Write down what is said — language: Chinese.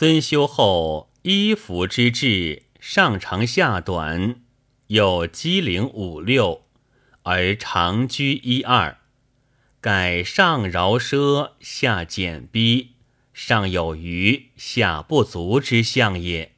孙修后衣服之制上长下短，有机灵五六，而长居一二。改上饶奢，下俭逼，上有余，下不足之相也。